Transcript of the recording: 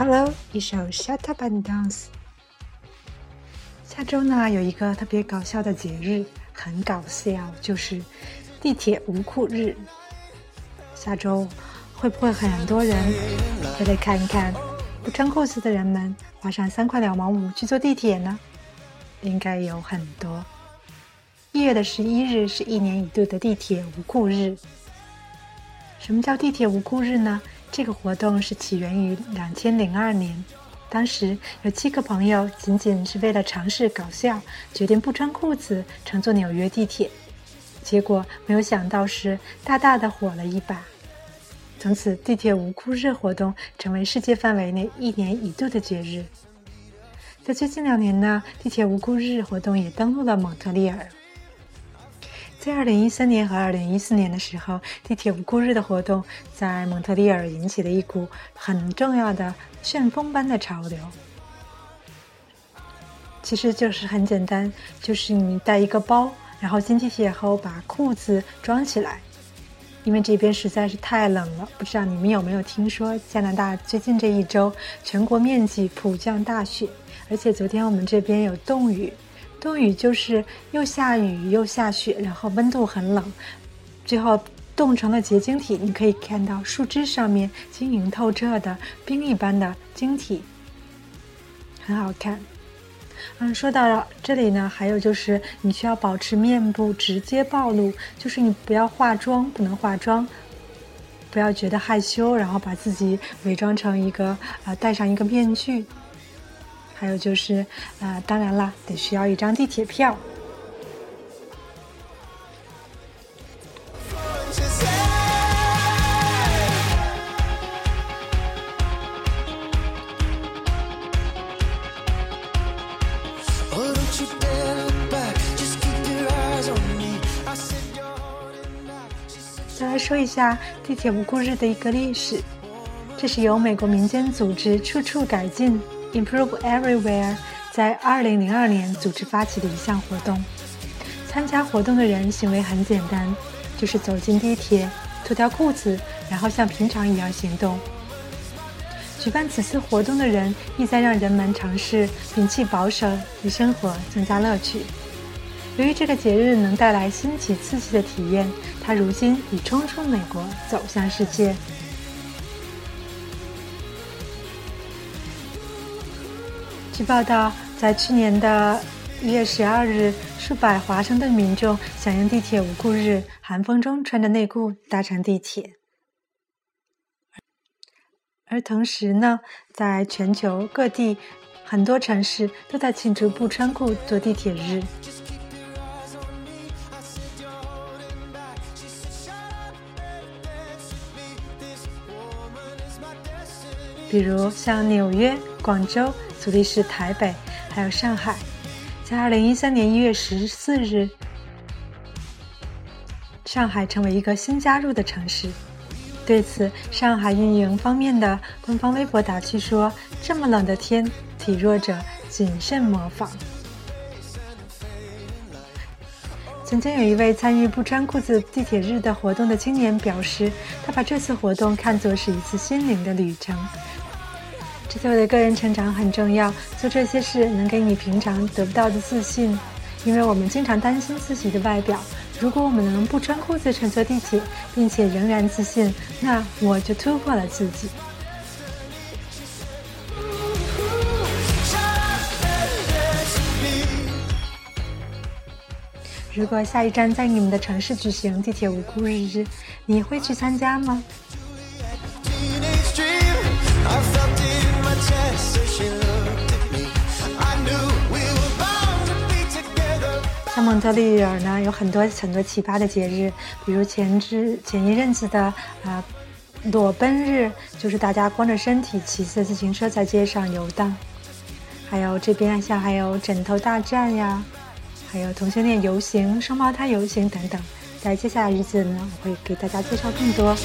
Hello，一首 Shut Up and Dance。下周呢有一个特别搞笑的节日，很搞笑，就是地铁无裤日。下周会不会很多人都来看一看不穿裤子的人们花上三块两毛五去坐地铁呢？应该有很多。一月的十一日是一年一度的地铁无裤日。什么叫地铁无裤日呢？这个活动是起源于两千零二年，当时有七个朋友仅仅是为了尝试搞笑，决定不穿裤子乘坐纽约地铁，结果没有想到是大大的火了一把。从此，地铁无裤日活动成为世界范围内一年一度的节日。在最近两年呢，地铁无裤日活动也登陆了蒙特利尔。在二零一三年和二零一四年的时候，地铁无裤日的活动在蒙特利尔引起了一股很重要的旋风般的潮流。其实就是很简单，就是你带一个包，然后进地铁后把裤子装起来，因为这边实在是太冷了。不知道你们有没有听说，加拿大最近这一周全国面积普降大雪，而且昨天我们这边有冻雨。冬雨就是又下雨又下雪，然后温度很冷，最后冻成了结晶体。你可以看到树枝上面晶莹透彻的冰一般的晶体，很好看。嗯，说到了这里呢，还有就是你需要保持面部直接暴露，就是你不要化妆，不能化妆，不要觉得害羞，然后把自己伪装成一个呃戴上一个面具。还有就是，啊，当然啦，得需要一张地铁票。再来说一下地铁无故日的一个历史，这是由美国民间组织处处改进。Improve Everywhere 在2002年组织发起的一项活动。参加活动的人行为很简单，就是走进地铁，脱掉裤子，然后像平常一样行动。举办此次活动的人意在让人们尝试摒弃保守，与生活增加乐趣。由于这个节日能带来新奇刺激的体验，它如今已冲出美国，走向世界。据报道，在去年的一月十二日，数百华盛顿民众响应地铁无裤日，寒风中穿着内裤搭乘地铁。而同时呢，在全球各地很多城市都在庆祝不穿裤坐地铁日，比如像纽约、广州。苏黎世、台北，还有上海，在二零一三年一月十四日，上海成为一个新加入的城市。对此，上海运营方面的官方微博打趣说：“这么冷的天，体弱者谨慎模仿。”曾经有一位参与不穿裤子地铁日的活动的青年表示，他把这次活动看作是一次心灵的旅程。这对我的个人成长很重要。做这些事能给你平常得不到的自信，因为我们经常担心自己的外表。如果我们能不穿裤子乘坐地铁，并且仍然自信，那我就突破了自己。如果下一站在你们的城市举行地铁无裤日，你会去参加吗？蒙特利尔呢，有很多很多奇葩的节日，比如前之前一阵子的啊裸奔日，就是大家光着身体骑着自行车在街上游荡；还有这边像还有枕头大战呀，还有同性恋游行、双胞胎游行等等。在接下来日子呢，我会给大家介绍更多。